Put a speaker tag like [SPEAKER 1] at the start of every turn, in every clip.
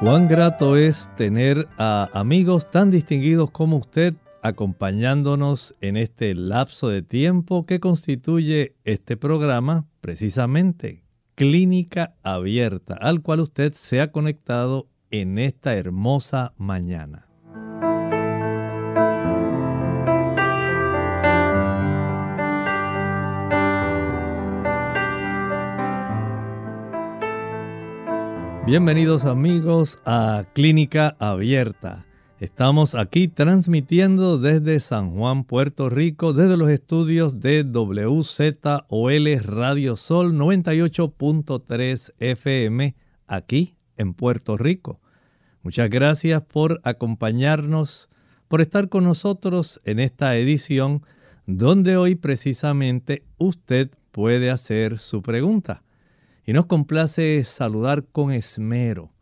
[SPEAKER 1] Cuán grato es tener a amigos tan distinguidos como usted acompañándonos en este lapso de tiempo que constituye este programa, precisamente Clínica Abierta, al cual usted se ha conectado en esta hermosa mañana. Bienvenidos amigos a Clínica Abierta. Estamos aquí transmitiendo desde San Juan, Puerto Rico, desde los estudios de WZOL Radio Sol 98.3 FM, aquí en Puerto Rico. Muchas gracias por acompañarnos, por estar con nosotros en esta edición donde hoy precisamente usted puede hacer su pregunta. Y nos complace saludar con esmero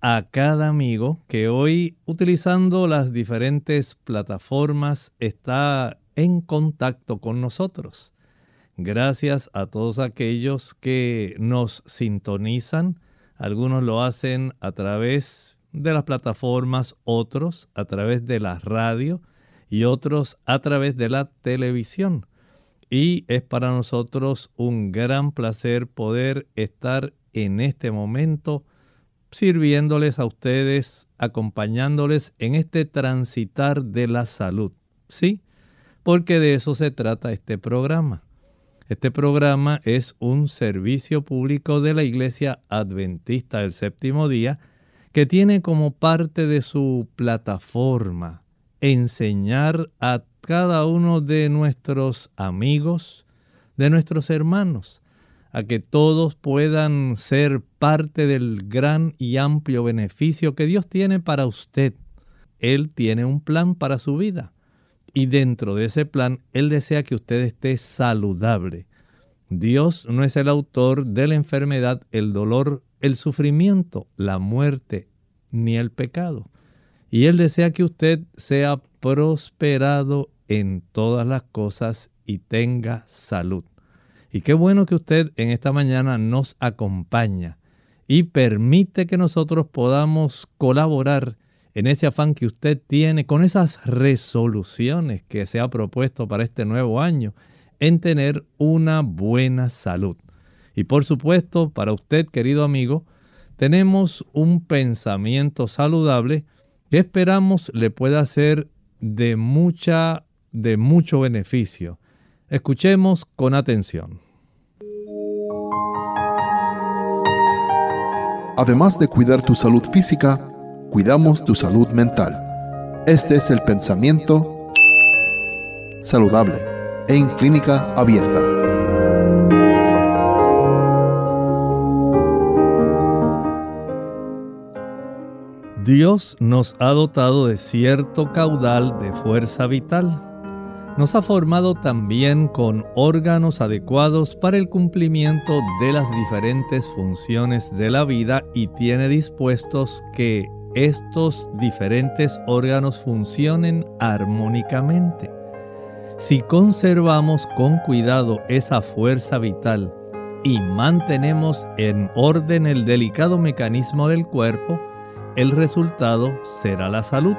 [SPEAKER 1] a cada amigo que hoy utilizando las diferentes plataformas está en contacto con nosotros. Gracias a todos aquellos que nos sintonizan. Algunos lo hacen a través de las plataformas, otros a través de la radio y otros a través de la televisión y es para nosotros un gran placer poder estar en este momento sirviéndoles a ustedes, acompañándoles en este transitar de la salud. Sí, porque de eso se trata este programa. Este programa es un servicio público de la Iglesia Adventista del Séptimo Día que tiene como parte de su plataforma enseñar a cada uno de nuestros amigos, de nuestros hermanos, a que todos puedan ser parte del gran y amplio beneficio que Dios tiene para usted. Él tiene un plan para su vida y dentro de ese plan Él desea que usted esté saludable. Dios no es el autor de la enfermedad, el dolor, el sufrimiento, la muerte, ni el pecado. Y Él desea que usted sea prosperado en todas las cosas y tenga salud. Y qué bueno que usted en esta mañana nos acompaña y permite que nosotros podamos colaborar en ese afán que usted tiene con esas resoluciones que se ha propuesto para este nuevo año en tener una buena salud. Y por supuesto, para usted, querido amigo, tenemos un pensamiento saludable que esperamos le pueda ser de mucha de mucho beneficio. Escuchemos con atención.
[SPEAKER 2] Además de cuidar tu salud física, cuidamos tu salud mental. Este es el pensamiento saludable en clínica abierta.
[SPEAKER 1] Dios nos ha dotado de cierto caudal de fuerza vital nos ha formado también con órganos adecuados para el cumplimiento de las diferentes funciones de la vida y tiene dispuestos que estos diferentes órganos funcionen armónicamente. Si conservamos con cuidado esa fuerza vital y mantenemos en orden el delicado mecanismo del cuerpo, el resultado será la salud.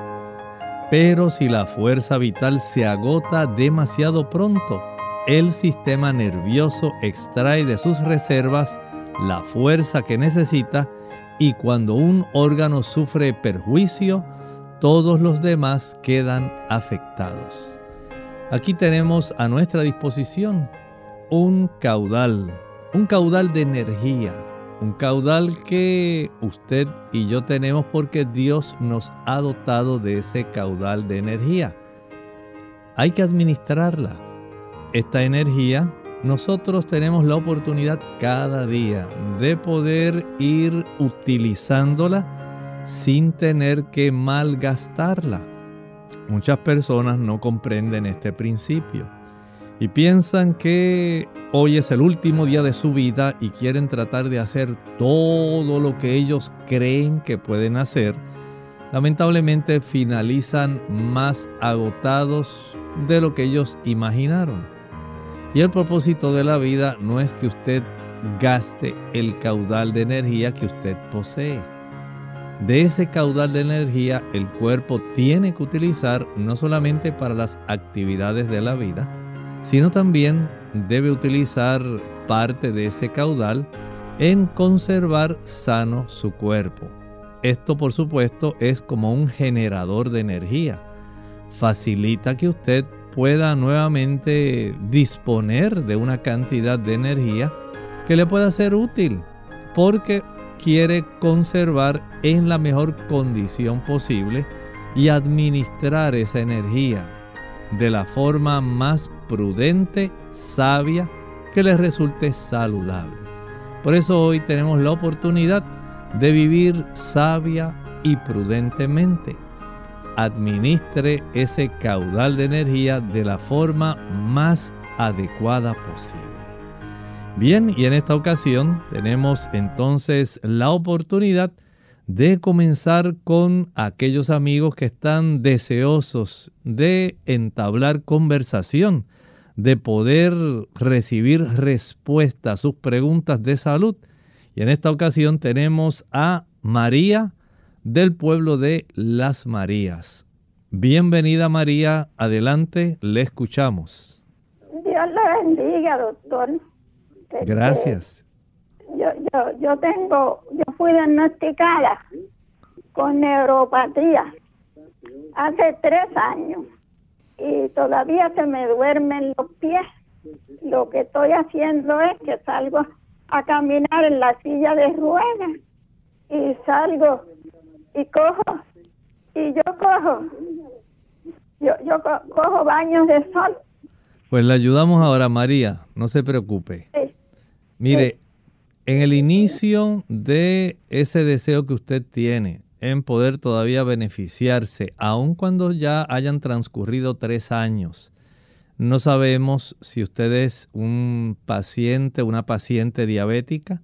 [SPEAKER 1] Pero si la fuerza vital se agota demasiado pronto, el sistema nervioso extrae de sus reservas la fuerza que necesita y cuando un órgano sufre perjuicio, todos los demás quedan afectados. Aquí tenemos a nuestra disposición un caudal, un caudal de energía, un caudal que usted y yo tenemos porque Dios nos ha dotado de ese caudal de energía. Hay que administrarla. esta energía, nosotros tenemos la oportunidad cada día de poder ir utilizándola sin tener que malgastarla. Muchas personas no comprenden este principio y piensan que hoy es el último día de su vida y quieren tratar de hacer todo lo que ellos creen que pueden hacer, lamentablemente finalizan más agotados de lo que ellos imaginaron. Y el propósito de la vida no es que usted gaste el caudal de energía que usted posee. De ese caudal de energía el cuerpo tiene que utilizar no solamente para las actividades de la vida, sino también debe utilizar parte de ese caudal en conservar sano su cuerpo. Esto por supuesto es como un generador de energía. Facilita que usted pueda nuevamente disponer de una cantidad de energía que le pueda ser útil porque quiere conservar en la mejor condición posible y administrar esa energía de la forma más prudente, sabia, que les resulte saludable. Por eso hoy tenemos la oportunidad de vivir sabia y prudentemente. Administre ese caudal de energía de la forma más adecuada posible. Bien, y en esta ocasión tenemos entonces la oportunidad de comenzar con aquellos amigos que están deseosos de entablar conversación, de poder recibir respuesta a sus preguntas de salud. Y en esta ocasión tenemos a María del pueblo de Las Marías. Bienvenida María, adelante, le escuchamos.
[SPEAKER 3] Dios le bendiga, doctor.
[SPEAKER 1] Gracias
[SPEAKER 3] yo, yo, yo tengo, yo fui diagnosticada con neuropatía hace tres años y todavía se me duermen los pies. Lo que estoy haciendo es que salgo a caminar en la silla de ruedas y salgo y cojo y yo cojo yo, yo cojo baños de sol.
[SPEAKER 1] Pues le ayudamos ahora, María, no se preocupe. Mire, en el inicio de ese deseo que usted tiene en poder todavía beneficiarse, aun cuando ya hayan transcurrido tres años, no sabemos si usted es un paciente, una paciente diabética,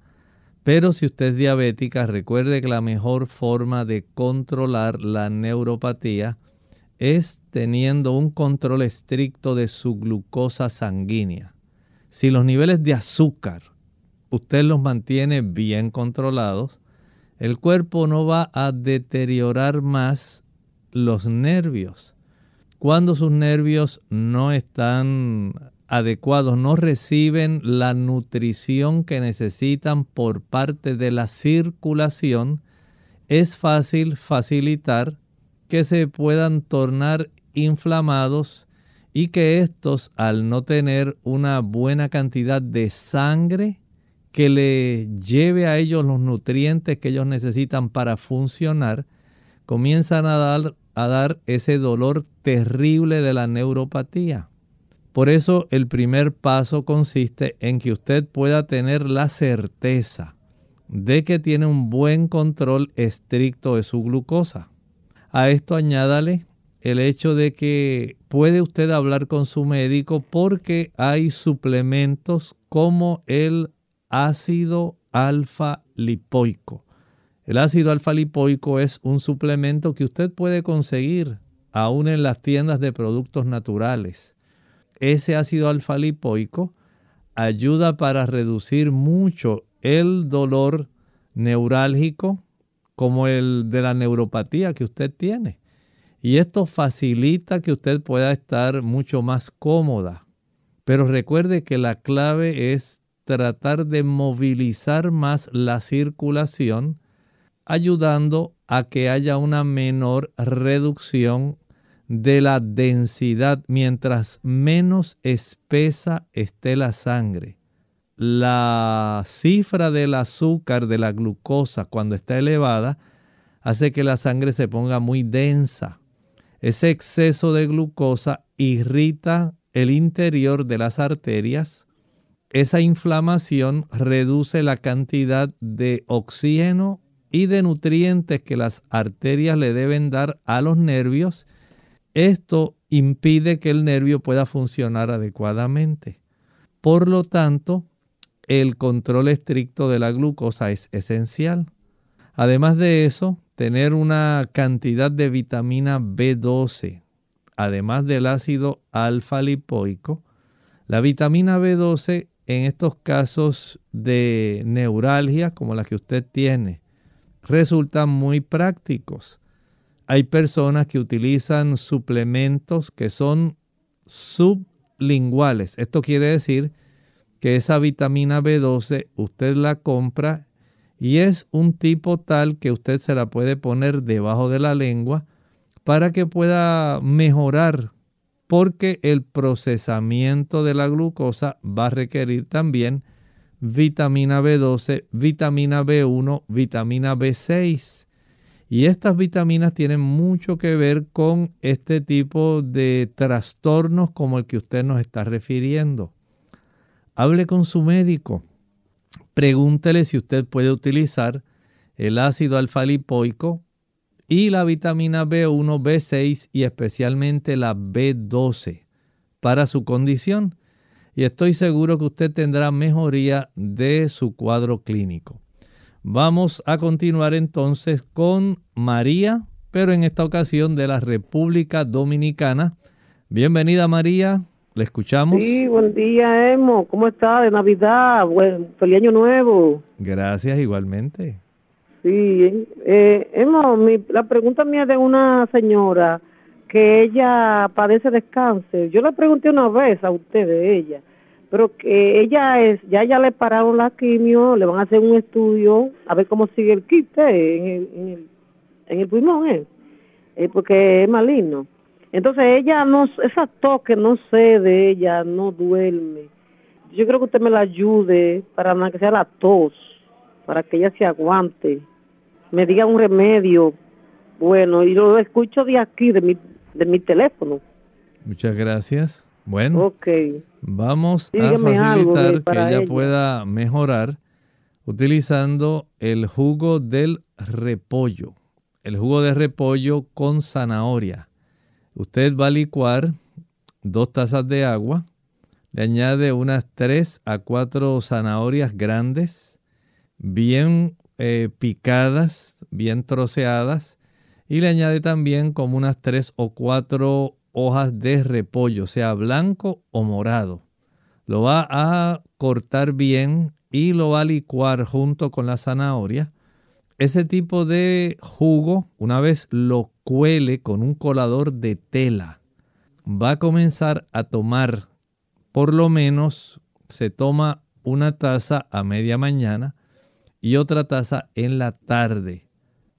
[SPEAKER 1] pero si usted es diabética, recuerde que la mejor forma de controlar la neuropatía es teniendo un control estricto de su glucosa sanguínea. Si los niveles de azúcar usted los mantiene bien controlados, el cuerpo no va a deteriorar más los nervios. Cuando sus nervios no están adecuados, no reciben la nutrición que necesitan por parte de la circulación, es fácil facilitar que se puedan tornar inflamados y que estos, al no tener una buena cantidad de sangre, que le lleve a ellos los nutrientes que ellos necesitan para funcionar, comienzan a dar, a dar ese dolor terrible de la neuropatía. Por eso el primer paso consiste en que usted pueda tener la certeza de que tiene un buen control estricto de su glucosa. A esto añádale el hecho de que puede usted hablar con su médico porque hay suplementos como el ácido alfa lipoico. El ácido alfa lipoico es un suplemento que usted puede conseguir aún en las tiendas de productos naturales. Ese ácido alfa lipoico ayuda para reducir mucho el dolor neurálgico como el de la neuropatía que usted tiene. Y esto facilita que usted pueda estar mucho más cómoda. Pero recuerde que la clave es tratar de movilizar más la circulación, ayudando a que haya una menor reducción de la densidad mientras menos espesa esté la sangre. La cifra del azúcar, de la glucosa, cuando está elevada, hace que la sangre se ponga muy densa. Ese exceso de glucosa irrita el interior de las arterias, esa inflamación reduce la cantidad de oxígeno y de nutrientes que las arterias le deben dar a los nervios. Esto impide que el nervio pueda funcionar adecuadamente. Por lo tanto, el control estricto de la glucosa es esencial. Además de eso, tener una cantidad de vitamina B12, además del ácido alfa lipoico, la vitamina B12 en estos casos de neuralgia como la que usted tiene resultan muy prácticos. Hay personas que utilizan suplementos que son sublinguales. Esto quiere decir que esa vitamina B12 usted la compra y es un tipo tal que usted se la puede poner debajo de la lengua para que pueda mejorar porque el procesamiento de la glucosa va a requerir también vitamina B12, vitamina B1, vitamina B6. Y estas vitaminas tienen mucho que ver con este tipo de trastornos como el que usted nos está refiriendo. Hable con su médico. Pregúntele si usted puede utilizar el ácido alfa lipoico y la vitamina B1, B6 y especialmente la B12 para su condición. Y estoy seguro que usted tendrá mejoría de su cuadro clínico. Vamos a continuar entonces con María, pero en esta ocasión de la República Dominicana. Bienvenida María, le escuchamos.
[SPEAKER 4] Sí, buen día, Emo. ¿Cómo está? De Navidad. Buen, feliz año nuevo.
[SPEAKER 1] Gracias, igualmente.
[SPEAKER 4] Sí, eh, Emo, la pregunta mía de una señora que ella padece de cáncer. Yo le pregunté una vez a usted de ella, pero que ella es, ya ya le pararon la quimio, le van a hacer un estudio a ver cómo sigue el eh, en, el, en, el, en el pulmón, eh, eh porque es maligno. Entonces ella no, esa tos que no sé de ella, no duerme. Yo creo que usted me la ayude para que sea la tos, para que ella se aguante, me diga un remedio bueno y lo escucho de aquí, de mi, de mi teléfono.
[SPEAKER 1] Muchas gracias. Bueno, okay. vamos a facilitar que ella pueda mejorar utilizando el jugo del repollo. El jugo de repollo con zanahoria. Usted va a licuar dos tazas de agua, le añade unas tres a cuatro zanahorias grandes, bien eh, picadas, bien troceadas, y le añade también como unas tres o cuatro hojas de repollo, sea blanco o morado. Lo va a cortar bien y lo va a licuar junto con la zanahoria. Ese tipo de jugo, una vez lo cuele con un colador de tela, va a comenzar a tomar, por lo menos se toma una taza a media mañana y otra taza en la tarde.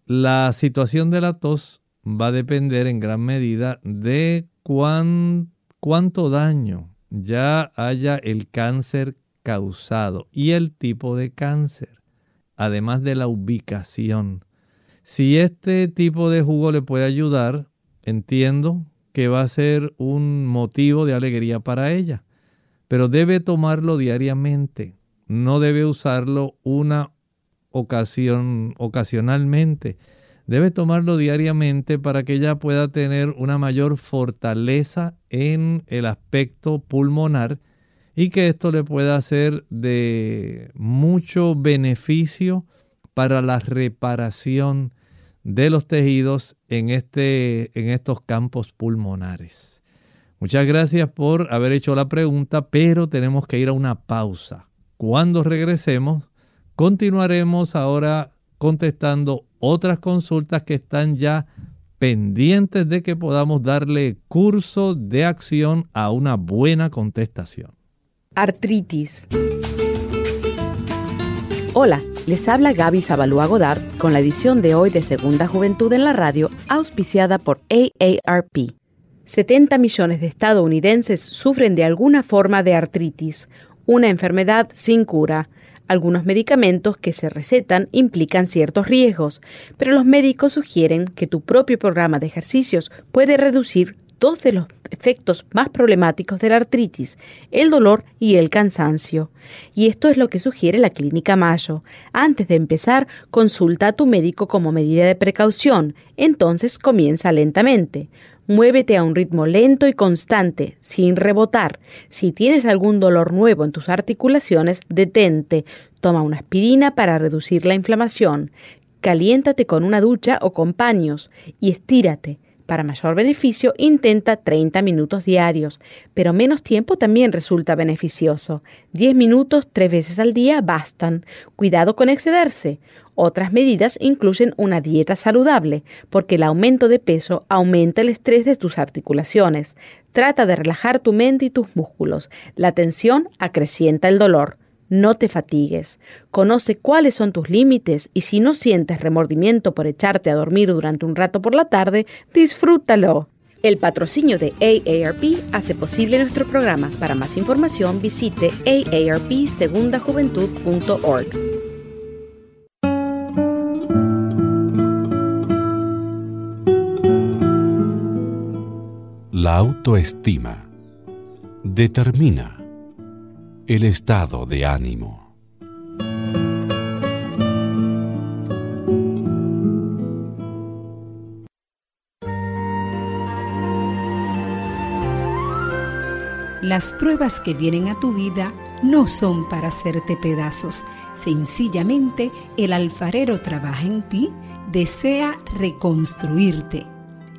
[SPEAKER 1] La situación de la tos va a depender en gran medida de cuánto daño ya haya el cáncer causado y el tipo de cáncer, además de la ubicación. Si este tipo de jugo le puede ayudar, entiendo que va a ser un motivo de alegría para ella, pero debe tomarlo diariamente. No debe usarlo una ocasión ocasionalmente. Debe tomarlo diariamente para que ella pueda tener una mayor fortaleza en el aspecto pulmonar y que esto le pueda ser de mucho beneficio para la reparación de los tejidos en, este, en estos campos pulmonares. Muchas gracias por haber hecho la pregunta, pero tenemos que ir a una pausa. Cuando regresemos, continuaremos ahora contestando otras consultas que están ya pendientes de que podamos darle curso de acción a una buena contestación.
[SPEAKER 5] Artritis. Hola, les habla Gaby Zabalúa Godard con la edición de hoy de Segunda Juventud en la Radio, auspiciada por AARP. 70 millones de estadounidenses sufren de alguna forma de artritis, una enfermedad sin cura. Algunos medicamentos que se recetan implican ciertos riesgos, pero los médicos sugieren que tu propio programa de ejercicios puede reducir dos de los efectos más problemáticos de la artritis, el dolor y el cansancio. Y esto es lo que sugiere la Clínica Mayo. Antes de empezar, consulta a tu médico como medida de precaución. Entonces comienza lentamente. Muévete a un ritmo lento y constante, sin rebotar. Si tienes algún dolor nuevo en tus articulaciones, detente. Toma una aspirina para reducir la inflamación. Caliéntate con una ducha o con paños y estírate. Para mayor beneficio, intenta 30 minutos diarios, pero menos tiempo también resulta beneficioso. 10 minutos tres veces al día bastan. Cuidado con excederse. Otras medidas incluyen una dieta saludable, porque el aumento de peso aumenta el estrés de tus articulaciones. Trata de relajar tu mente y tus músculos. La tensión acrecienta el dolor. No te fatigues. Conoce cuáles son tus límites y si no sientes remordimiento por echarte a dormir durante un rato por la tarde, disfrútalo. El patrocinio de AARP hace posible nuestro programa. Para más información visite aarpsegundajuventud.org.
[SPEAKER 6] La autoestima determina el estado de ánimo.
[SPEAKER 7] Las pruebas que vienen a tu vida no son para hacerte pedazos. Sencillamente el alfarero trabaja en ti, desea reconstruirte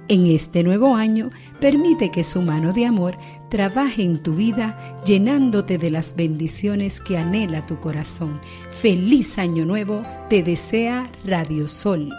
[SPEAKER 7] en este nuevo año, permite que su mano de amor trabaje en tu vida llenándote de las bendiciones que anhela tu corazón. Feliz año nuevo, te desea Radio Sol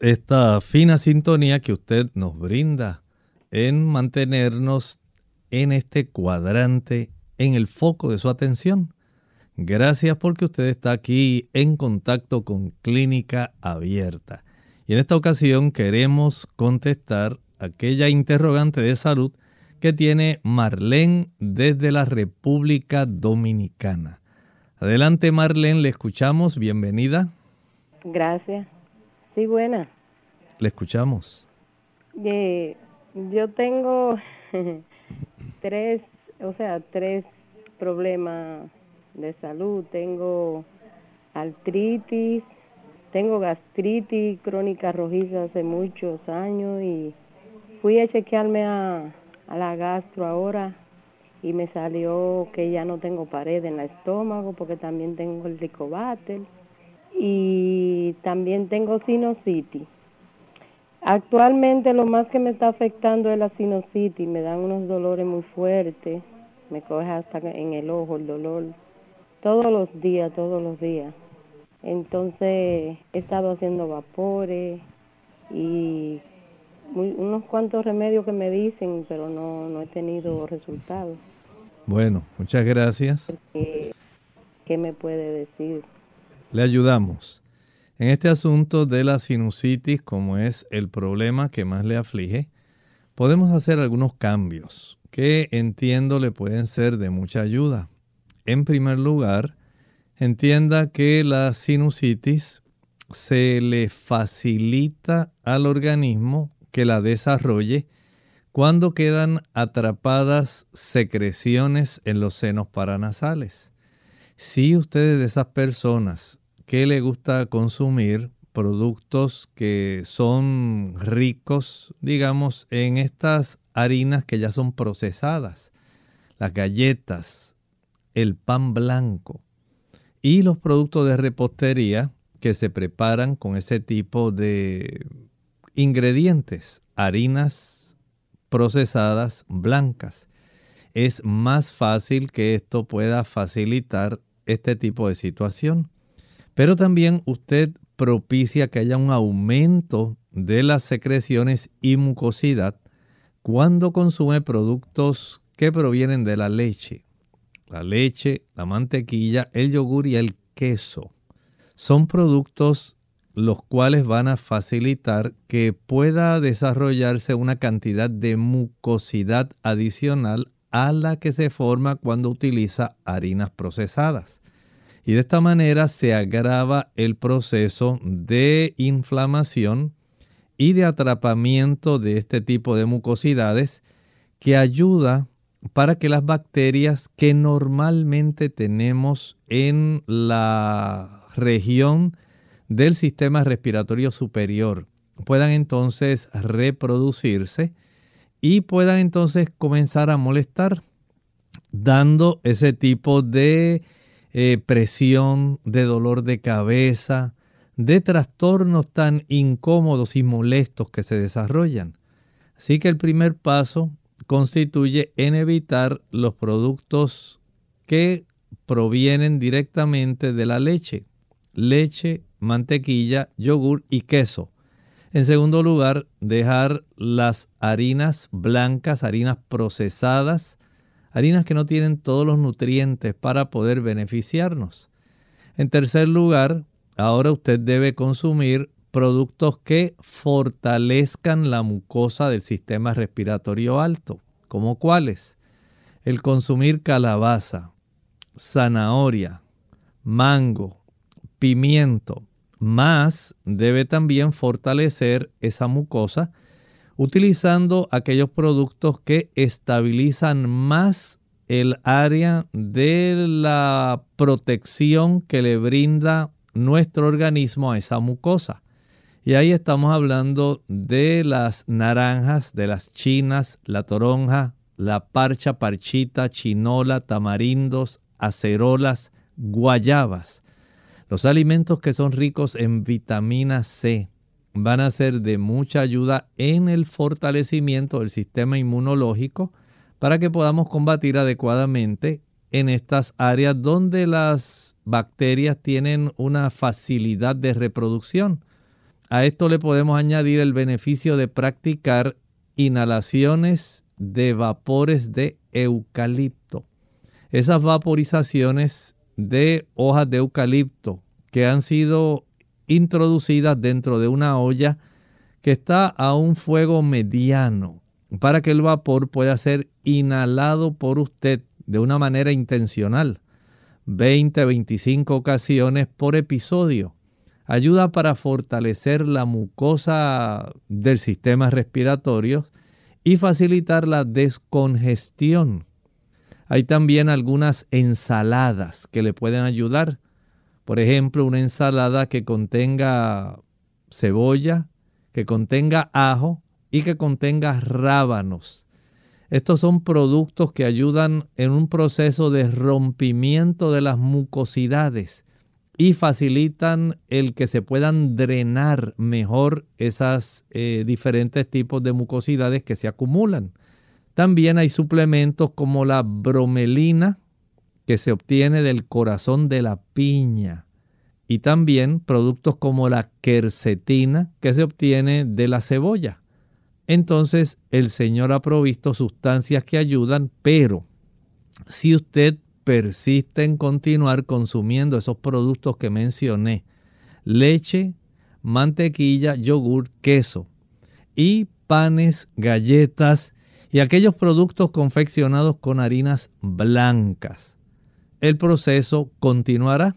[SPEAKER 1] Esta fina sintonía que usted nos brinda en mantenernos en este cuadrante en el foco de su atención. Gracias porque usted está aquí en contacto con Clínica Abierta. Y en esta ocasión queremos contestar aquella interrogante de salud que tiene Marlene desde la República Dominicana. Adelante Marlene, le escuchamos, bienvenida.
[SPEAKER 8] Gracias. Sí, buena.
[SPEAKER 1] Le escuchamos.
[SPEAKER 8] yo tengo tres, o sea, tres problemas de salud. Tengo artritis, tengo gastritis crónica rojiza hace muchos años y fui a chequearme a, a la gastro ahora y me salió que ya no tengo pared en el estómago porque también tengo el ricobatel y también tengo sinusitis. Actualmente lo más que me está afectando es la sinusitis, me dan unos dolores muy fuertes, me coge hasta en el ojo el dolor, todos los días, todos los días. Entonces he estado haciendo vapores y unos cuantos remedios que me dicen, pero no, no he tenido resultados.
[SPEAKER 1] Bueno, muchas gracias.
[SPEAKER 8] ¿Qué me puede decir?
[SPEAKER 1] Le ayudamos. En este asunto de la sinusitis, como es el problema que más le aflige, podemos hacer algunos cambios que entiendo le pueden ser de mucha ayuda. En primer lugar, entienda que la sinusitis se le facilita al organismo que la desarrolle cuando quedan atrapadas secreciones en los senos paranasales. Si ustedes de esas personas que le gusta consumir productos que son ricos, digamos, en estas harinas que ya son procesadas, las galletas, el pan blanco y los productos de repostería que se preparan con ese tipo de ingredientes, harinas procesadas blancas. Es más fácil que esto pueda facilitar este tipo de situación. Pero también usted propicia que haya un aumento de las secreciones y mucosidad cuando consume productos que provienen de la leche. La leche, la mantequilla, el yogur y el queso son productos los cuales van a facilitar que pueda desarrollarse una cantidad de mucosidad adicional a la que se forma cuando utiliza harinas procesadas. Y de esta manera se agrava el proceso de inflamación y de atrapamiento de este tipo de mucosidades que ayuda para que las bacterias que normalmente tenemos en la región del sistema respiratorio superior puedan entonces reproducirse y puedan entonces comenzar a molestar dando ese tipo de eh, presión, de dolor de cabeza, de trastornos tan incómodos y molestos que se desarrollan. Así que el primer paso constituye en evitar los productos que provienen directamente de la leche. Leche, mantequilla, yogur y queso. En segundo lugar, dejar las harinas blancas, harinas procesadas, harinas que no tienen todos los nutrientes para poder beneficiarnos. En tercer lugar, ahora usted debe consumir productos que fortalezcan la mucosa del sistema respiratorio alto, como cuáles? El consumir calabaza, zanahoria, mango, pimiento, más debe también fortalecer esa mucosa utilizando aquellos productos que estabilizan más el área de la protección que le brinda nuestro organismo a esa mucosa. Y ahí estamos hablando de las naranjas, de las chinas, la toronja, la parcha, parchita, chinola, tamarindos, acerolas, guayabas. Los alimentos que son ricos en vitamina C van a ser de mucha ayuda en el fortalecimiento del sistema inmunológico para que podamos combatir adecuadamente en estas áreas donde las bacterias tienen una facilidad de reproducción. A esto le podemos añadir el beneficio de practicar inhalaciones de vapores de eucalipto. Esas vaporizaciones de hojas de eucalipto que han sido introducidas dentro de una olla que está a un fuego mediano para que el vapor pueda ser inhalado por usted de una manera intencional. 20, 25 ocasiones por episodio. Ayuda para fortalecer la mucosa del sistema respiratorio y facilitar la descongestión. Hay también algunas ensaladas que le pueden ayudar. Por ejemplo, una ensalada que contenga cebolla, que contenga ajo y que contenga rábanos. Estos son productos que ayudan en un proceso de rompimiento de las mucosidades y facilitan el que se puedan drenar mejor esas eh, diferentes tipos de mucosidades que se acumulan. También hay suplementos como la bromelina que se obtiene del corazón de la piña y también productos como la quercetina que se obtiene de la cebolla. Entonces el Señor ha provisto sustancias que ayudan, pero si usted persiste en continuar consumiendo esos productos que mencioné, leche, mantequilla, yogur, queso y panes, galletas y aquellos productos confeccionados con harinas blancas, el proceso continuará.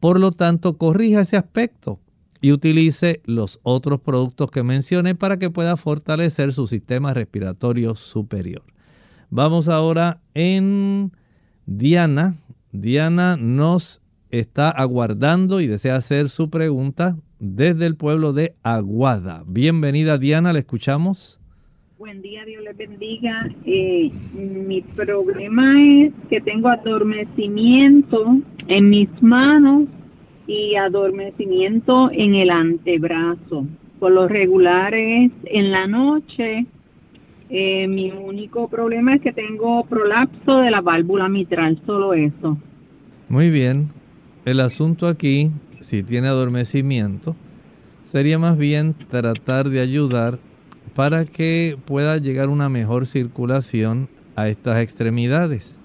[SPEAKER 1] Por lo tanto, corrija ese aspecto y utilice los otros productos que mencioné para que pueda fortalecer su sistema respiratorio superior. Vamos ahora en Diana. Diana nos está aguardando y desea hacer su pregunta desde el pueblo de Aguada. Bienvenida Diana, le escuchamos.
[SPEAKER 9] Buen día, Dios les bendiga. Eh, mi problema es que tengo adormecimiento en mis manos y adormecimiento en el antebrazo. Por lo regular es en la noche. Eh, mi único problema es que tengo prolapso de la válvula mitral, solo eso.
[SPEAKER 1] Muy bien. El asunto aquí, si tiene adormecimiento, sería más bien tratar de ayudar para que pueda llegar una mejor circulación a estas extremidades.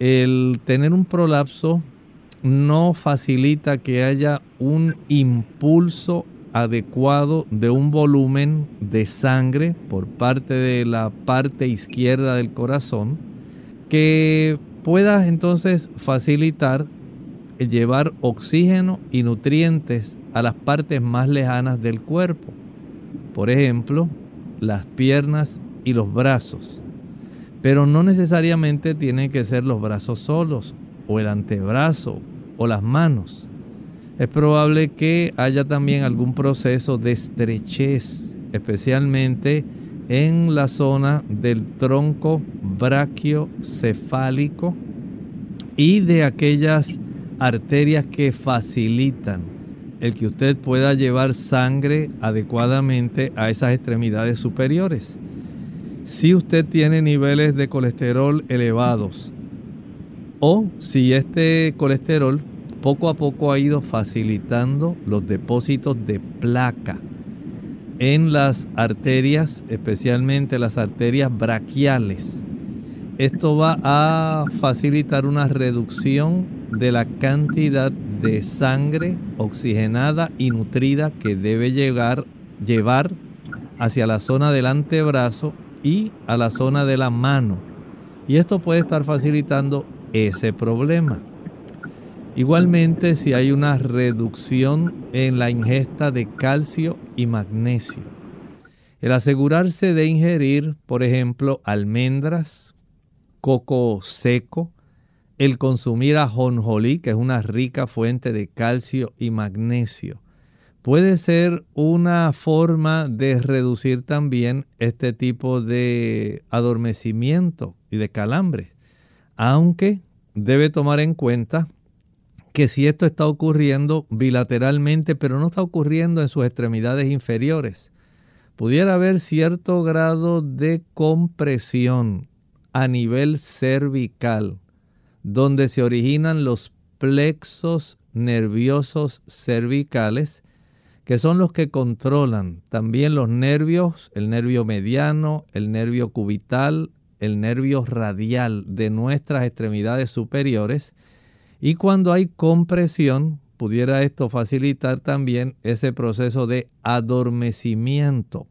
[SPEAKER 1] El tener un prolapso no facilita que haya un impulso adecuado de un volumen de sangre por parte de la parte izquierda del corazón que pueda entonces facilitar llevar oxígeno y nutrientes a las partes más lejanas del cuerpo. Por ejemplo, las piernas y los brazos. Pero no necesariamente tienen que ser los brazos solos o el antebrazo o las manos. Es probable que haya también algún proceso de estrechez, especialmente en la zona del tronco brachiocefálico y de aquellas arterias que facilitan el que usted pueda llevar sangre adecuadamente a esas extremidades superiores. Si usted tiene niveles de colesterol elevados, o si este colesterol poco a poco ha ido facilitando los depósitos de placa en las arterias, especialmente las arterias braquiales. Esto va a facilitar una reducción de la cantidad de sangre oxigenada y nutrida que debe llegar, llevar hacia la zona del antebrazo y a la zona de la mano. Y esto puede estar facilitando ese problema. Igualmente si hay una reducción en la ingesta de calcio y magnesio. El asegurarse de ingerir, por ejemplo, almendras, coco seco, el consumir ajonjolí, que es una rica fuente de calcio y magnesio, puede ser una forma de reducir también este tipo de adormecimiento y de calambre. Aunque debe tomar en cuenta que si esto está ocurriendo bilateralmente, pero no está ocurriendo en sus extremidades inferiores, pudiera haber cierto grado de compresión a nivel cervical, donde se originan los plexos nerviosos cervicales, que son los que controlan también los nervios, el nervio mediano, el nervio cubital, el nervio radial de nuestras extremidades superiores. Y cuando hay compresión pudiera esto facilitar también ese proceso de adormecimiento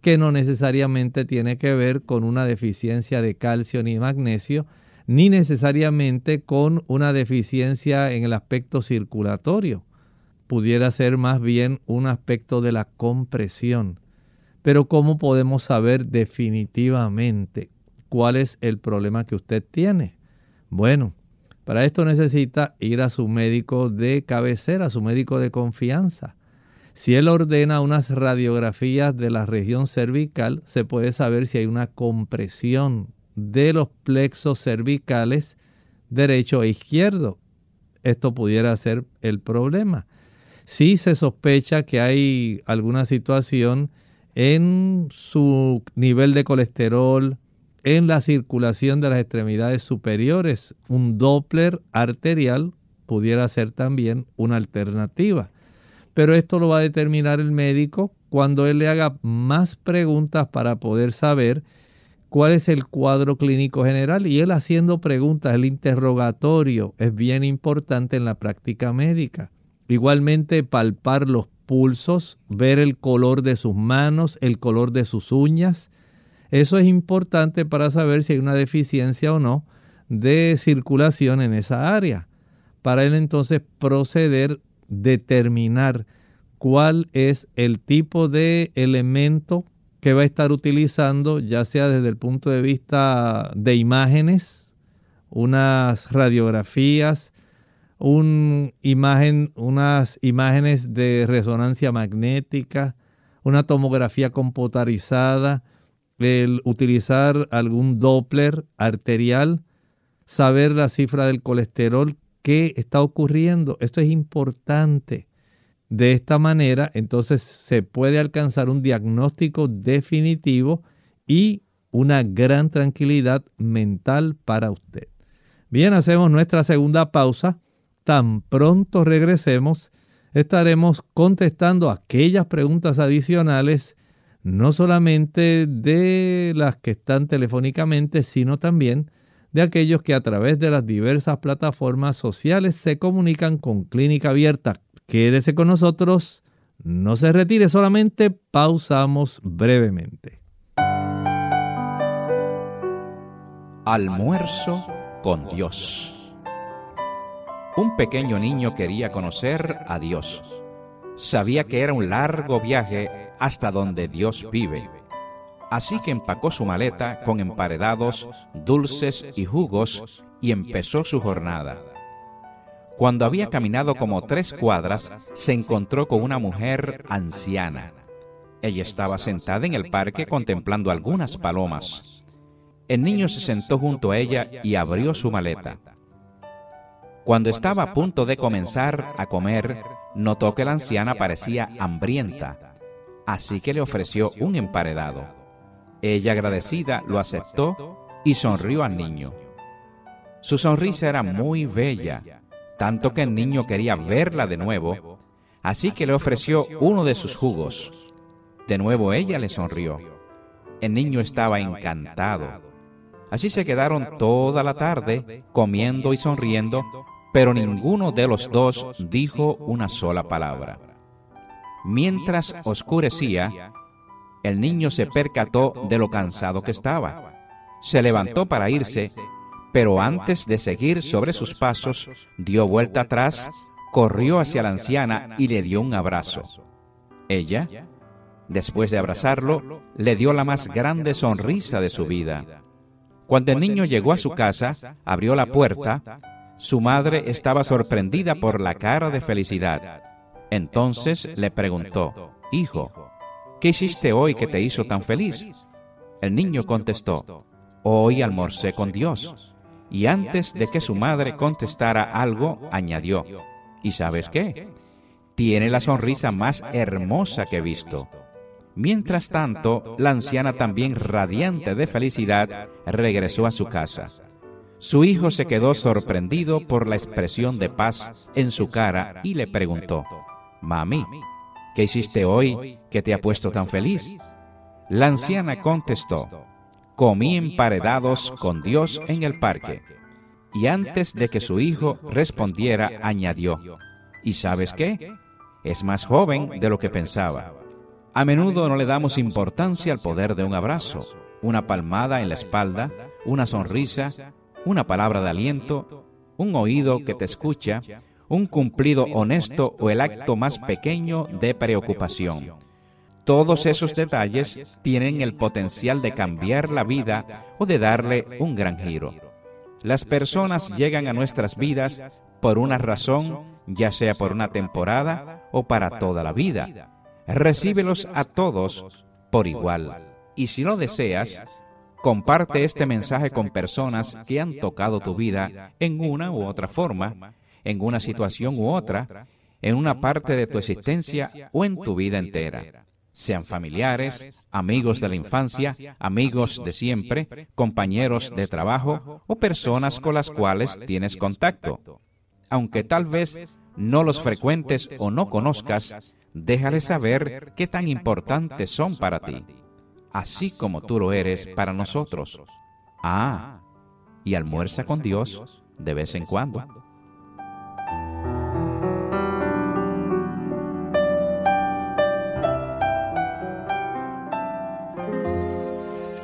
[SPEAKER 1] que no necesariamente tiene que ver con una deficiencia de calcio ni magnesio, ni necesariamente con una deficiencia en el aspecto circulatorio. Pudiera ser más bien un aspecto de la compresión. Pero ¿cómo podemos saber definitivamente cuál es el problema que usted tiene. Bueno, para esto necesita ir a su médico de cabecera, a su médico de confianza. Si él ordena unas radiografías de la región cervical, se puede saber si hay una compresión de los plexos cervicales derecho e izquierdo. Esto pudiera ser el problema. Si se sospecha que hay alguna situación en su nivel de colesterol, en la circulación de las extremidades superiores. Un Doppler arterial pudiera ser también una alternativa. Pero esto lo va a determinar el médico cuando él le haga más preguntas para poder saber cuál es el cuadro clínico general. Y él haciendo preguntas, el interrogatorio es bien importante en la práctica médica. Igualmente palpar los pulsos, ver el color de sus manos, el color de sus uñas, eso es importante para saber si hay una deficiencia o no de circulación en esa área. Para él entonces proceder, determinar cuál es el tipo de elemento que va a estar utilizando, ya sea desde el punto de vista de imágenes, unas radiografías, un imagen, unas imágenes de resonancia magnética, una tomografía computarizada, el utilizar algún Doppler arterial, saber la cifra del colesterol, qué está ocurriendo. Esto es importante. De esta manera, entonces se puede alcanzar un diagnóstico definitivo y una gran tranquilidad mental para usted. Bien, hacemos nuestra segunda pausa. Tan pronto regresemos, estaremos contestando aquellas preguntas adicionales, no solamente de las que están telefónicamente, sino también de aquellos que a través de las diversas plataformas sociales se comunican con Clínica Abierta. Quédese con nosotros, no se retire, solamente pausamos brevemente.
[SPEAKER 10] Almuerzo con Dios. Un pequeño niño quería conocer a Dios. Sabía que era un largo viaje hasta donde Dios vive. Así que empacó su maleta con emparedados, dulces y jugos y empezó su jornada. Cuando había caminado como tres cuadras, se encontró con una mujer anciana. Ella estaba sentada en el parque contemplando algunas palomas. El niño se sentó junto a ella y abrió su maleta. Cuando estaba a punto de comenzar a comer, notó que la anciana parecía hambrienta, así que le ofreció un emparedado. Ella agradecida lo aceptó y sonrió al niño. Su sonrisa era muy bella, tanto que el niño quería verla de nuevo, así que le ofreció uno de sus jugos. De nuevo ella le sonrió. El niño estaba encantado. Así se quedaron toda la tarde comiendo y sonriendo, pero ninguno de los dos dijo una sola palabra. Mientras oscurecía, el niño se percató de lo cansado que estaba. Se levantó para irse, pero antes de seguir sobre sus pasos, dio vuelta atrás, corrió hacia la anciana y le dio un abrazo. Ella, después de abrazarlo, le dio la más grande sonrisa de su vida. Cuando el niño llegó a su casa, abrió la puerta, su madre estaba sorprendida por la cara de felicidad. Entonces le preguntó, Hijo, ¿qué hiciste hoy que te hizo tan feliz? El niño contestó, Hoy almorcé con Dios. Y antes de que su madre contestara algo, añadió, ¿y sabes qué? Tiene la sonrisa más hermosa que he visto. Mientras tanto, la anciana también radiante de felicidad regresó a su casa. Su hijo se quedó sorprendido por la expresión de paz en su cara y le preguntó, Mami, ¿qué hiciste hoy que te ha puesto tan feliz? La anciana contestó, comí emparedados con Dios en el parque. Y antes de que su hijo respondiera, añadió, ¿y sabes qué? Es más joven de lo que pensaba. A menudo no le damos importancia al poder de un abrazo, una palmada en la espalda, una sonrisa, una palabra de aliento, un oído que te escucha, un cumplido honesto o el acto más pequeño de preocupación. Todos esos detalles tienen el potencial de cambiar la vida o de darle un gran giro. Las personas llegan a nuestras vidas por una razón, ya sea por una temporada o para toda la vida recíbelos a todos por igual. Y si lo deseas, comparte este mensaje con personas que han tocado tu vida en una u otra forma, en una situación u otra, en una parte de tu existencia o en tu vida entera. Sean familiares, amigos de la infancia, amigos de siempre, compañeros de trabajo o personas con las cuales tienes contacto. Aunque tal vez no los frecuentes o no conozcas, déjale saber qué tan importantes son para ti, así como tú lo eres para nosotros. Ah, y almuerza con Dios de vez en cuando.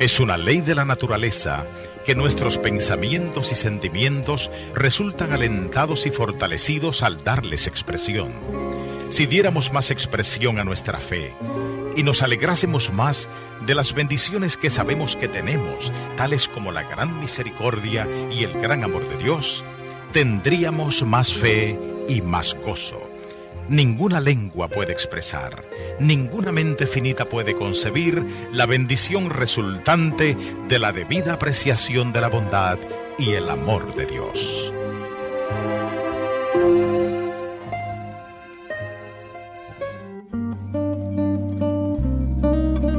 [SPEAKER 11] Es una ley de la naturaleza que nuestros pensamientos y sentimientos resultan alentados y fortalecidos al darles expresión si diéramos más expresión a nuestra fe y nos alegrásemos más de las bendiciones que sabemos que tenemos, tales como la gran misericordia y el gran amor de Dios, tendríamos más fe y más gozo. Ninguna lengua puede expresar, ninguna mente finita puede concebir la bendición resultante de la debida apreciación de la bondad y el amor de Dios.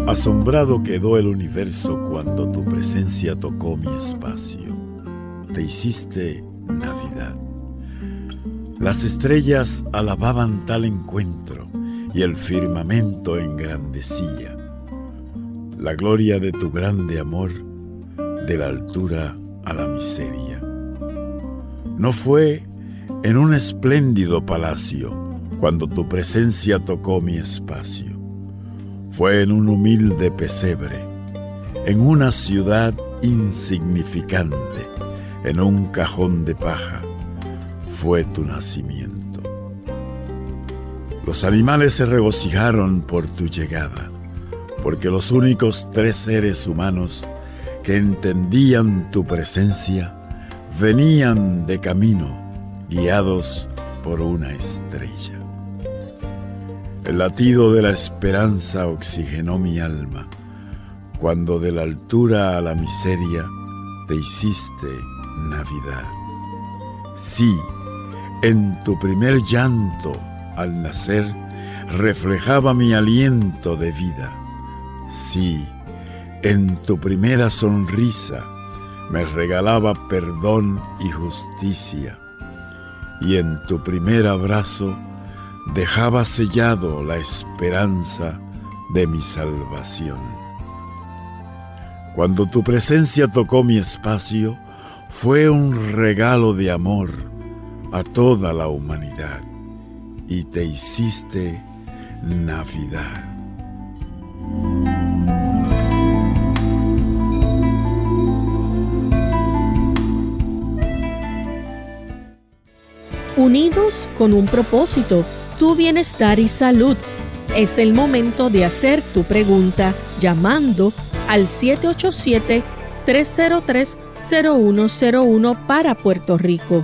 [SPEAKER 12] Asombrado quedó el universo cuando tu presencia tocó mi espacio. Te hiciste Navidad. Las estrellas alababan tal encuentro y el firmamento engrandecía la gloria de tu grande amor de la altura a la miseria. No fue en un espléndido palacio cuando tu presencia tocó mi espacio. Fue en un humilde pesebre, en una ciudad insignificante, en un cajón de paja, fue tu nacimiento. Los animales se regocijaron por tu llegada, porque los únicos tres seres humanos que entendían tu presencia venían de camino, guiados por una estrella. El latido de la esperanza oxigenó mi alma, cuando de la altura a la miseria te hiciste Navidad. Sí, en tu primer llanto al nacer reflejaba mi aliento de vida. Sí, en tu primera sonrisa me regalaba perdón y justicia. Y en tu primer abrazo dejaba sellado la esperanza de mi salvación. Cuando tu presencia tocó mi espacio, fue un regalo de amor a toda la humanidad y te hiciste Navidad.
[SPEAKER 13] Unidos con un propósito tu bienestar y salud. Es el momento de hacer tu pregunta llamando al 787-303-0101 para Puerto Rico,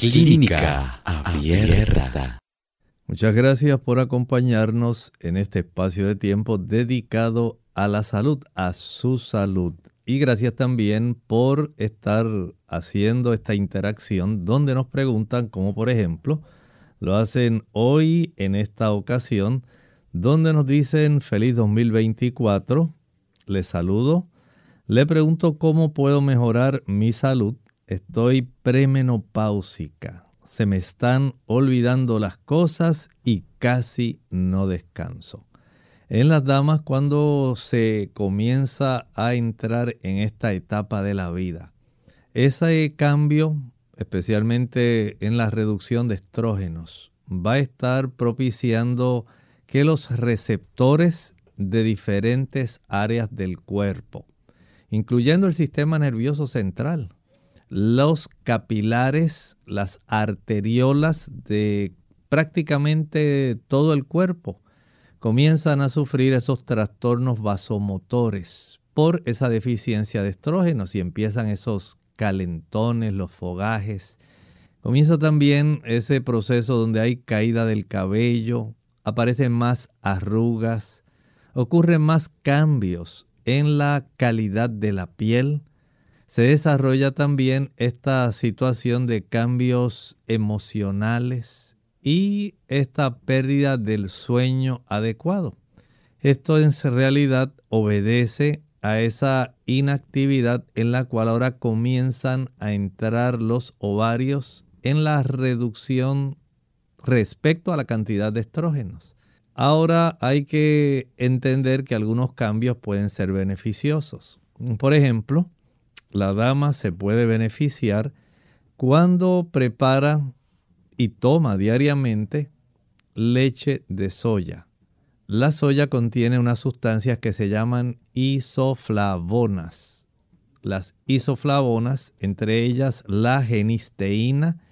[SPEAKER 1] Clínica Abierta. Muchas gracias por acompañarnos en este espacio de tiempo dedicado a la salud, a su salud. Y gracias también por estar haciendo esta interacción donde nos preguntan, como por ejemplo, lo hacen hoy en esta ocasión, donde nos dicen feliz 2024. Les saludo. Le pregunto cómo puedo mejorar mi salud. Estoy premenopáusica. Se me están olvidando las cosas y casi no descanso. En las damas cuando se comienza a entrar en esta etapa de la vida. Ese cambio especialmente en la reducción de estrógenos, va a estar propiciando que los receptores de diferentes áreas del cuerpo, incluyendo el sistema nervioso central, los capilares, las arteriolas de prácticamente todo el cuerpo, comienzan a sufrir esos trastornos vasomotores por esa deficiencia de estrógenos y empiezan esos calentones, los fogajes. Comienza también ese proceso donde hay caída del cabello, aparecen más arrugas, ocurren más cambios en la calidad de la piel. Se desarrolla también esta situación de cambios emocionales y esta pérdida del sueño adecuado. Esto en realidad obedece a esa inactividad en la cual ahora comienzan a entrar los ovarios en la reducción respecto a la cantidad de estrógenos. Ahora hay que entender que algunos cambios pueden ser beneficiosos. Por ejemplo, la dama se puede beneficiar cuando prepara y toma diariamente leche de soya. La soya contiene unas sustancias que se llaman isoflavonas. Las isoflavonas, entre ellas la genisteína,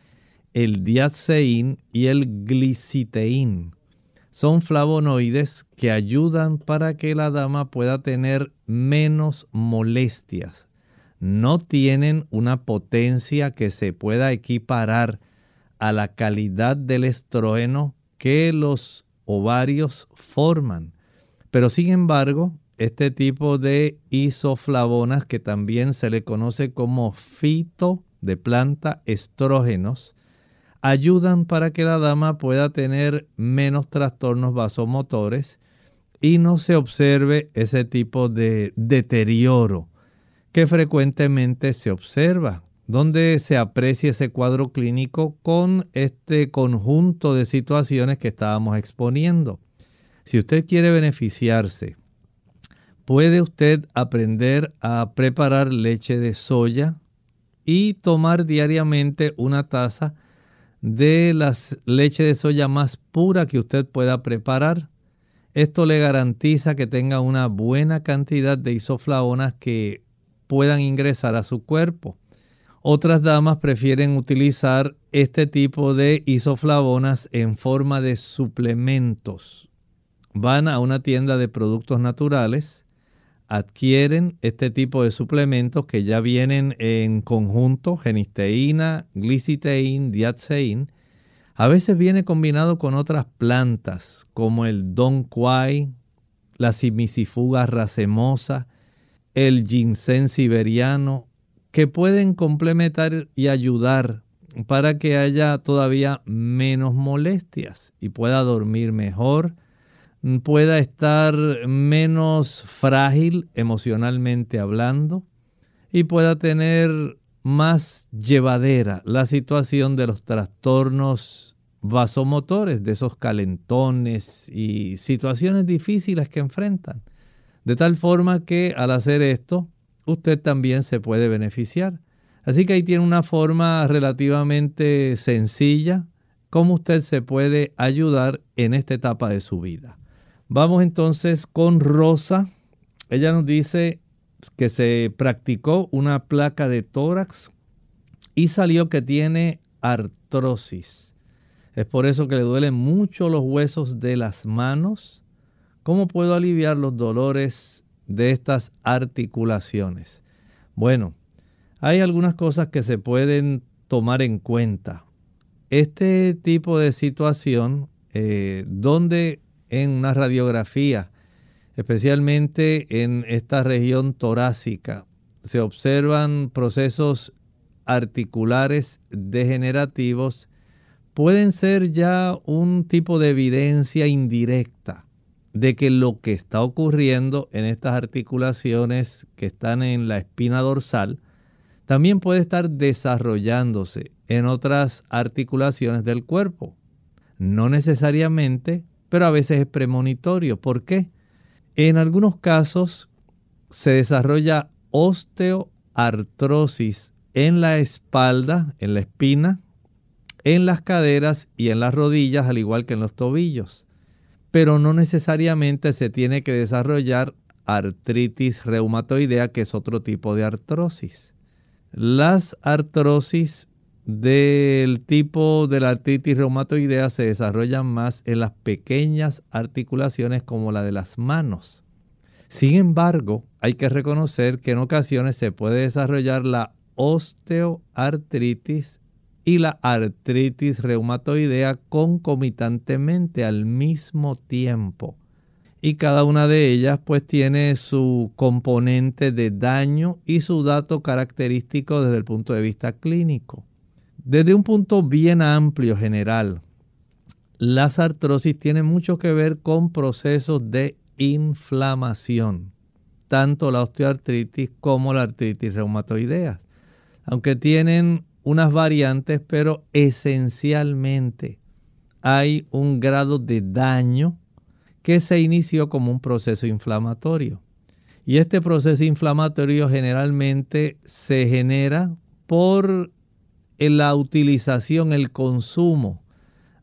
[SPEAKER 1] el diaceín y el gliciteín, son flavonoides que ayudan para que la dama pueda tener menos molestias. No tienen una potencia que se pueda equiparar a la calidad del estrógeno que los ovarios forman. Pero sin embargo, este tipo de isoflavonas, que también se le conoce como fito de planta estrógenos, ayudan para que la dama pueda tener menos trastornos vasomotores y no se observe ese tipo de deterioro que frecuentemente se observa donde se aprecia ese cuadro clínico con este conjunto de situaciones que estábamos exponiendo. Si usted quiere beneficiarse, puede usted aprender a preparar leche de soya y tomar diariamente una taza de la leche de soya más pura que usted pueda preparar. Esto le garantiza que tenga una buena cantidad de isoflavonas que puedan ingresar a su cuerpo. Otras damas prefieren utilizar este tipo de isoflavonas en forma de suplementos. Van a una tienda de productos naturales, adquieren este tipo de suplementos que ya vienen en conjunto, genisteína, gliciteín, diaceín. A veces viene combinado con otras plantas como el don quai, la simisifuga racemosa, el ginseng siberiano, que pueden complementar y ayudar para que haya todavía menos molestias y pueda dormir mejor, pueda estar menos frágil emocionalmente hablando y pueda tener más llevadera la situación de los trastornos vasomotores, de esos calentones y situaciones difíciles que enfrentan. De tal forma que al hacer esto, usted también se puede beneficiar. Así que ahí tiene una forma relativamente sencilla cómo usted se puede ayudar en esta etapa de su vida. Vamos entonces con Rosa. Ella nos dice que se practicó una placa de tórax y salió que tiene artrosis. Es por eso que le duelen mucho los huesos de las manos. ¿Cómo puedo aliviar los dolores de estas articulaciones? Bueno, hay algunas cosas que se pueden tomar en cuenta. Este tipo de situación, eh, donde en una radiografía, especialmente en esta región torácica, se observan procesos articulares degenerativos, pueden ser ya un tipo de evidencia indirecta de que lo que está ocurriendo en estas articulaciones que están en la espina dorsal también puede estar desarrollándose en otras articulaciones del cuerpo. No necesariamente, pero a veces es premonitorio. ¿Por qué? En algunos casos se desarrolla osteoartrosis en la espalda, en la espina, en las caderas y en las rodillas, al igual que en los tobillos pero no necesariamente se tiene que desarrollar artritis reumatoidea, que es otro tipo de artrosis. Las artrosis del tipo de la artritis reumatoidea se desarrollan más en las pequeñas articulaciones como la de las manos. Sin embargo, hay que reconocer que en ocasiones se puede desarrollar la osteoartritis y la artritis reumatoidea concomitantemente al mismo tiempo. Y cada una de ellas pues tiene su componente de daño y su dato característico desde el punto de vista clínico. Desde un punto bien amplio general, las artrosis tienen mucho que ver con procesos de inflamación, tanto la osteoartritis como la artritis reumatoidea. Aunque tienen unas variantes, pero esencialmente hay un grado de daño que se inició como un proceso inflamatorio. Y este proceso inflamatorio generalmente se genera por la utilización, el consumo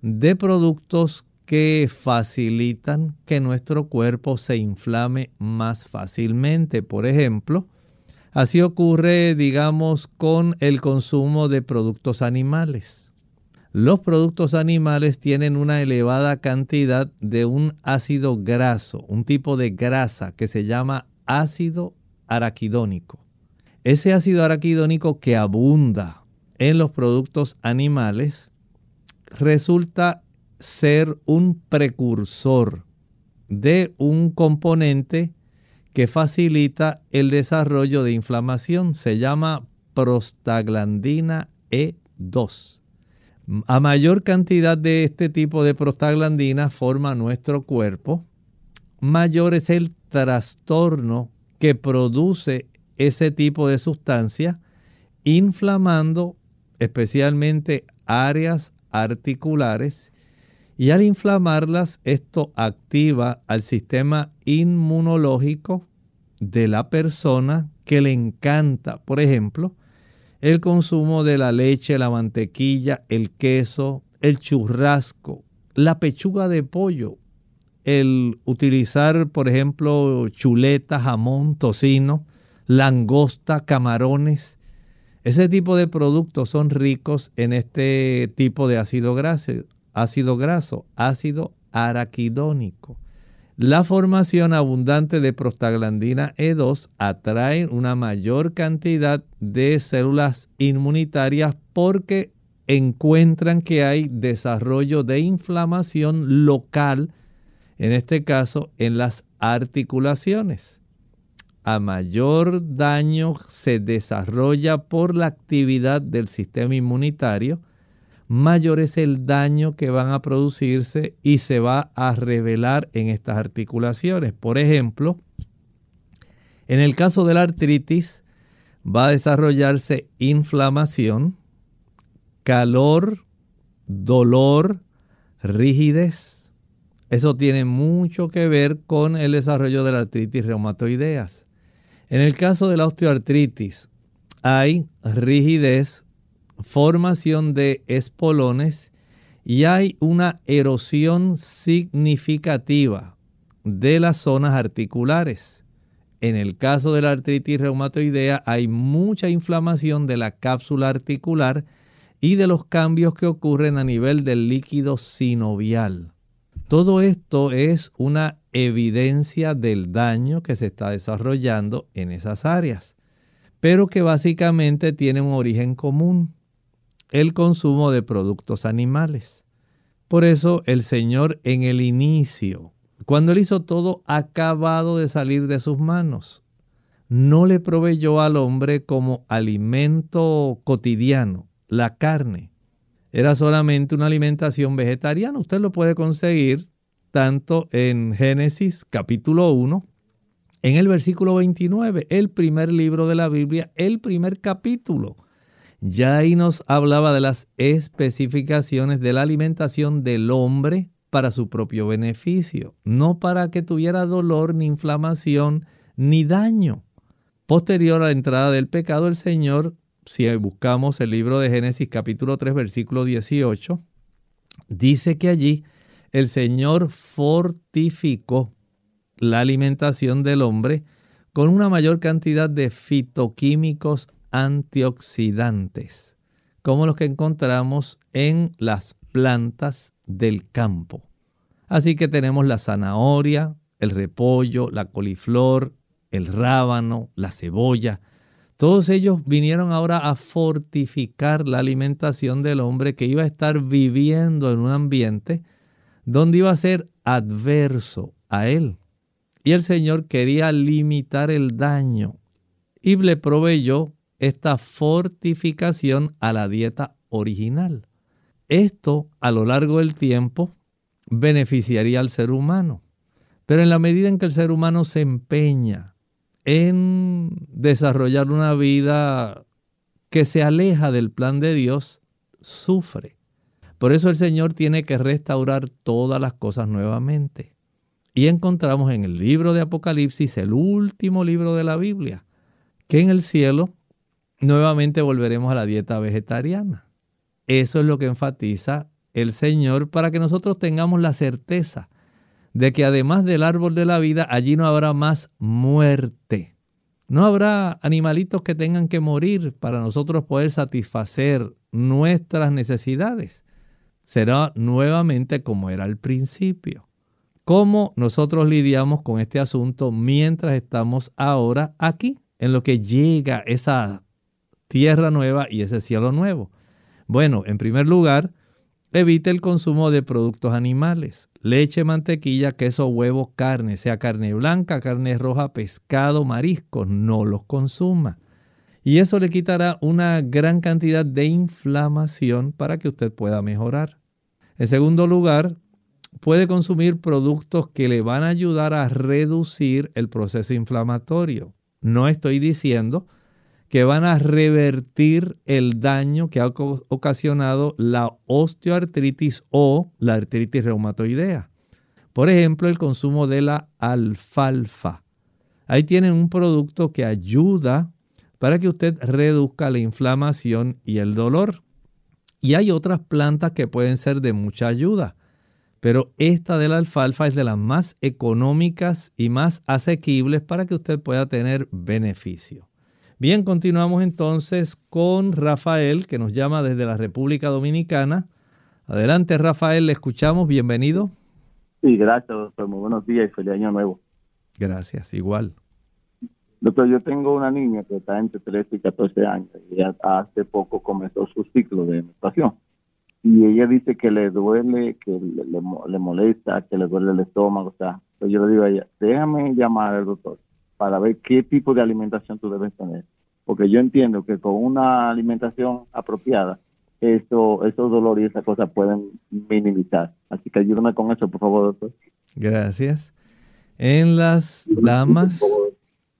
[SPEAKER 1] de productos que facilitan que nuestro cuerpo se inflame más fácilmente. Por ejemplo, así ocurre, digamos, con el consumo de productos animales. Los productos animales tienen una elevada cantidad de un ácido graso, un tipo de grasa que se llama ácido araquidónico. Ese ácido araquidónico que abunda en los productos animales resulta ser un precursor de un componente que facilita el desarrollo de inflamación. Se llama prostaglandina E2. A mayor cantidad de este tipo de prostaglandina forma nuestro cuerpo, mayor es el trastorno que produce ese tipo de sustancia, inflamando especialmente áreas articulares y al inflamarlas esto activa al sistema inmunológico de la persona que le encanta, por ejemplo, el consumo de la leche, la mantequilla, el queso, el churrasco, la pechuga de pollo, el utilizar, por ejemplo, chuleta, jamón, tocino, langosta, camarones. Ese tipo de productos son ricos en este tipo de ácido graso, ácido graso, ácido araquidónico. La formación abundante de prostaglandina E2 atrae una mayor cantidad de células inmunitarias porque encuentran que hay desarrollo de inflamación local, en este caso en las articulaciones a mayor daño se desarrolla por la actividad del sistema inmunitario, mayor es el daño que van a producirse y se va a revelar en estas articulaciones. Por ejemplo, en el caso de la artritis, va a desarrollarse inflamación, calor, dolor, rigidez. Eso tiene mucho que ver con el desarrollo de la artritis reumatoideas. En el caso de la osteoartritis, hay rigidez, formación de espolones y hay una erosión significativa de las zonas articulares. En el caso de la artritis reumatoidea hay mucha inflamación de la cápsula articular y de los cambios que ocurren a nivel del líquido sinovial. Todo esto es una evidencia del daño que se está desarrollando en esas áreas, pero que básicamente tiene un origen común, el consumo de productos animales. Por eso el Señor en el inicio, cuando él hizo todo acabado de salir de sus manos, no le proveyó al hombre como alimento cotidiano la carne. Era solamente una alimentación vegetariana. Usted lo puede conseguir tanto en Génesis capítulo 1, en el versículo 29, el primer libro de la Biblia, el primer capítulo. Ya ahí nos hablaba de las especificaciones de la alimentación del hombre para su propio beneficio, no para que tuviera dolor, ni inflamación, ni daño. Posterior a la entrada del pecado, el Señor, si buscamos el libro de Génesis capítulo 3, versículo 18, dice que allí el Señor fortificó la alimentación del hombre con una mayor cantidad de fitoquímicos antioxidantes, como los que encontramos en las plantas del campo. Así que tenemos la zanahoria, el repollo, la coliflor, el rábano, la cebolla. Todos ellos vinieron ahora a fortificar la alimentación del hombre que iba a estar viviendo en un ambiente donde iba a ser adverso a él. Y el Señor quería limitar el daño y le proveyó esta fortificación a la dieta original. Esto a lo largo del tiempo beneficiaría al ser humano. Pero en la medida en que el ser humano se empeña en desarrollar una vida que se aleja del plan de Dios, sufre. Por eso el Señor tiene que restaurar todas las cosas nuevamente. Y encontramos en el libro de Apocalipsis, el último libro de la Biblia, que en el cielo nuevamente volveremos a la dieta vegetariana. Eso es lo que enfatiza el Señor para que nosotros tengamos la certeza de que además del árbol de la vida, allí no habrá más muerte. No habrá animalitos que tengan que morir para nosotros poder satisfacer nuestras necesidades. Será nuevamente como era al principio. ¿Cómo nosotros lidiamos con este asunto mientras estamos ahora aquí, en lo que llega esa tierra nueva y ese cielo nuevo? Bueno, en primer lugar, evite el consumo de productos animales leche, mantequilla, queso, huevo, carne, sea carne blanca, carne roja, pescado, mariscos, no los consuma. Y eso le quitará una gran cantidad de inflamación para que usted pueda mejorar. En segundo lugar, puede consumir productos que le van a ayudar a reducir el proceso inflamatorio. No estoy diciendo que van a revertir el daño que ha ocasionado la osteoartritis o la artritis reumatoidea. Por ejemplo, el consumo de la alfalfa. Ahí tienen un producto que ayuda para que usted reduzca la inflamación y el dolor. Y hay otras plantas que pueden ser de mucha ayuda, pero esta de la alfalfa es de las más económicas y más asequibles para que usted pueda tener beneficio. Bien, continuamos entonces con Rafael, que nos llama desde la República Dominicana. Adelante, Rafael, le escuchamos. Bienvenido.
[SPEAKER 14] Sí, gracias, doctor. Muy buenos días y feliz año nuevo.
[SPEAKER 1] Gracias, igual.
[SPEAKER 14] Doctor, yo tengo una niña que está entre 13 y 14 años y hace poco comenzó su ciclo de menstruación. Y ella dice que le duele, que le, molesta, que le duele el estómago. O sea, pues yo le digo a ella, déjame llamar al doctor para ver qué tipo de alimentación tú debes tener porque yo entiendo que con una alimentación apropiada, esto, esos dolores y esas cosas pueden minimizar. Así que ayúdame con eso, por favor, doctor.
[SPEAKER 1] Gracias. En las damas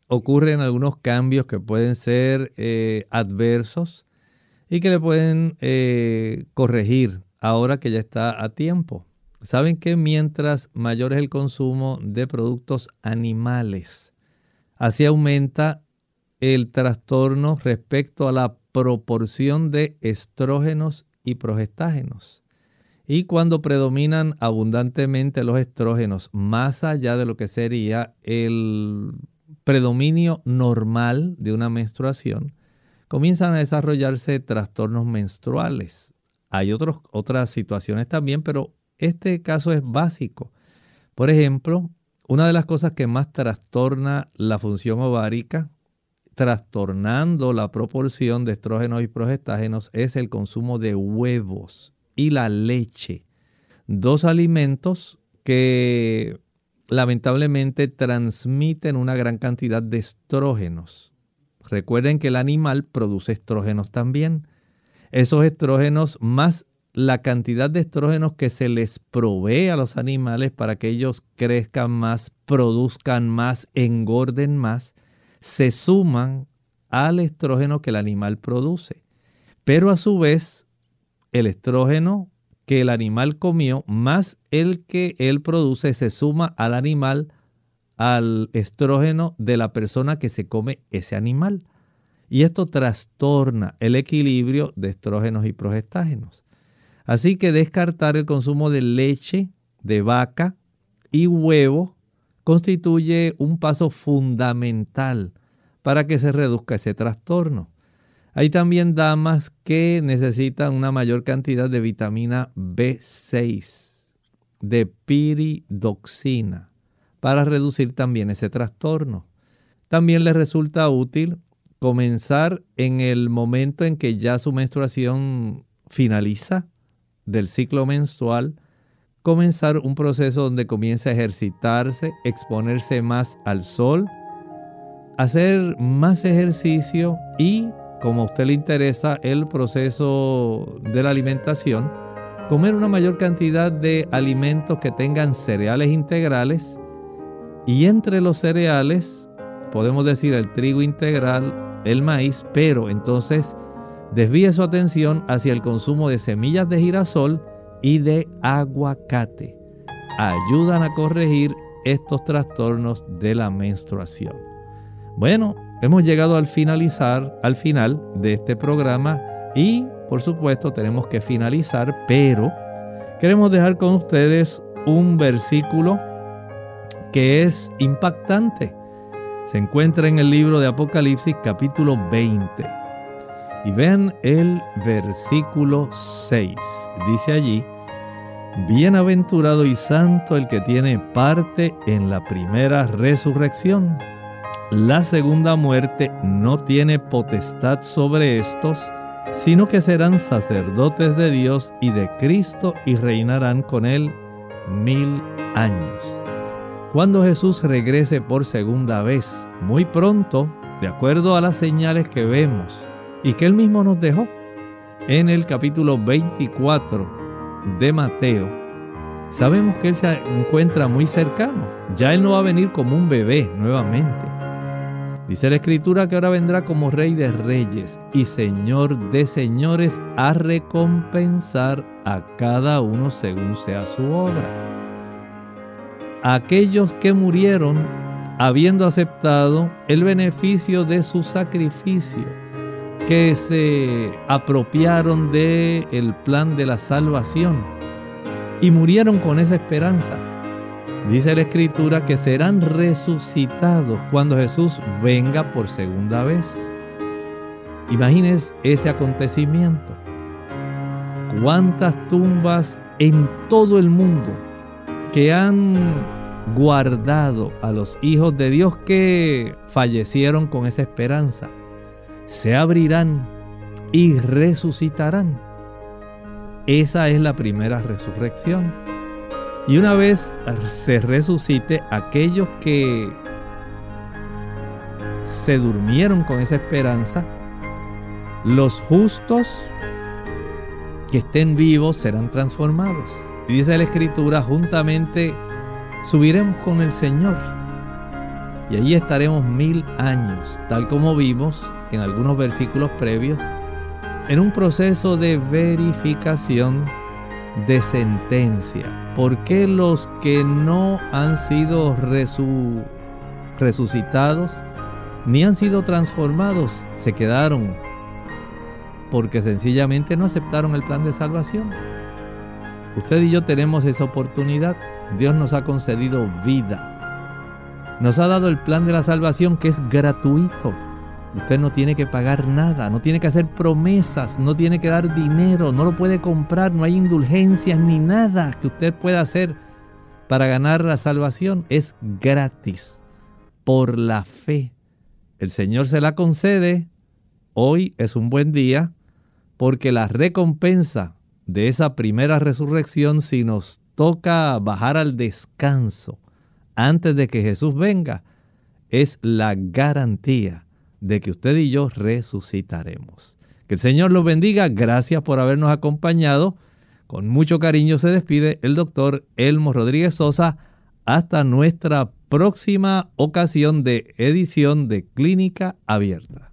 [SPEAKER 1] ocurren algunos cambios que pueden ser eh, adversos y que le pueden eh, corregir ahora que ya está a tiempo. Saben que mientras mayor es el consumo de productos animales, así aumenta el trastorno respecto a la proporción de estrógenos y progestágenos. Y cuando predominan abundantemente los estrógenos, más allá de lo que sería el predominio normal de una menstruación, comienzan a desarrollarse trastornos menstruales. Hay otras situaciones también, pero este caso es básico. Por ejemplo, una de las cosas que más trastorna la función ovárica trastornando la proporción de estrógenos y progestágenos es el consumo de huevos y la leche. Dos alimentos que lamentablemente transmiten una gran cantidad de estrógenos. Recuerden que el animal produce estrógenos también. Esos estrógenos más la cantidad de estrógenos que se les provee a los animales para que ellos crezcan más, produzcan más, engorden más, se suman al estrógeno que el animal produce. Pero a su vez, el estrógeno que el animal comió más el que él produce se suma al animal, al estrógeno de la persona que se come ese animal. Y esto trastorna el equilibrio de estrógenos y progestágenos. Así que descartar el consumo de leche de vaca y huevo constituye un paso fundamental para que se reduzca ese trastorno. Hay también damas que necesitan una mayor cantidad de vitamina B6, de piridoxina, para reducir también ese trastorno. También les resulta útil comenzar en el momento en que ya su menstruación finaliza del ciclo menstrual, comenzar un proceso donde comience a ejercitarse, exponerse más al sol, hacer más ejercicio y, como a usted le interesa el proceso de la alimentación, comer una mayor cantidad de alimentos que tengan cereales integrales. Y entre los cereales podemos decir el trigo integral, el maíz, pero entonces desvíe su atención hacia el consumo de semillas de girasol y de aguacate. Ayudan a corregir estos trastornos de la menstruación. Bueno, hemos llegado al finalizar, al final de este programa y por supuesto tenemos que finalizar, pero queremos dejar con ustedes un versículo que es impactante. Se encuentra en el libro de Apocalipsis capítulo 20. Y vean el versículo 6. Dice allí, Bienaventurado y santo el que tiene parte en la primera resurrección. La segunda muerte no tiene potestad sobre estos, sino que serán sacerdotes de Dios y de Cristo y reinarán con él mil años. Cuando Jesús regrese por segunda vez, muy pronto, de acuerdo a las señales que vemos y que él mismo nos dejó en el capítulo 24 de Mateo, sabemos que Él se encuentra muy cercano. Ya Él no va a venir como un bebé nuevamente. Dice la Escritura que ahora vendrá como Rey de Reyes y Señor de Señores a recompensar a cada uno según sea su obra. Aquellos que murieron habiendo aceptado el beneficio de su sacrificio que se apropiaron del el plan de la salvación y murieron con esa esperanza. Dice la escritura que serán resucitados cuando Jesús venga por segunda vez. Imagines ese acontecimiento. ¿Cuántas tumbas en todo el mundo que han guardado a los hijos de Dios que fallecieron con esa esperanza? Se abrirán y resucitarán. Esa es la primera resurrección. Y una vez se resucite, aquellos que se durmieron con esa esperanza, los justos que estén vivos serán transformados. Y dice la Escritura, juntamente subiremos con el Señor. Y allí estaremos mil años, tal como vimos en algunos versículos previos, en un proceso de verificación de sentencia. ¿Por qué los que no han sido resucitados ni han sido transformados se quedaron? Porque sencillamente no aceptaron el plan de salvación. Usted y yo tenemos esa oportunidad. Dios nos ha concedido vida. Nos ha dado el plan de la salvación que es gratuito. Usted no tiene que pagar nada, no tiene que hacer promesas, no tiene que dar dinero, no lo puede comprar, no hay indulgencias ni nada que usted pueda hacer para ganar la salvación. Es gratis, por la fe. El Señor se la concede. Hoy es un buen día porque la recompensa de esa primera resurrección, si nos toca bajar al descanso antes de que Jesús venga, es la garantía de que usted y yo resucitaremos. Que el Señor los bendiga. Gracias por habernos acompañado. Con mucho cariño se despide el doctor Elmo Rodríguez Sosa. Hasta nuestra próxima ocasión de edición de Clínica Abierta.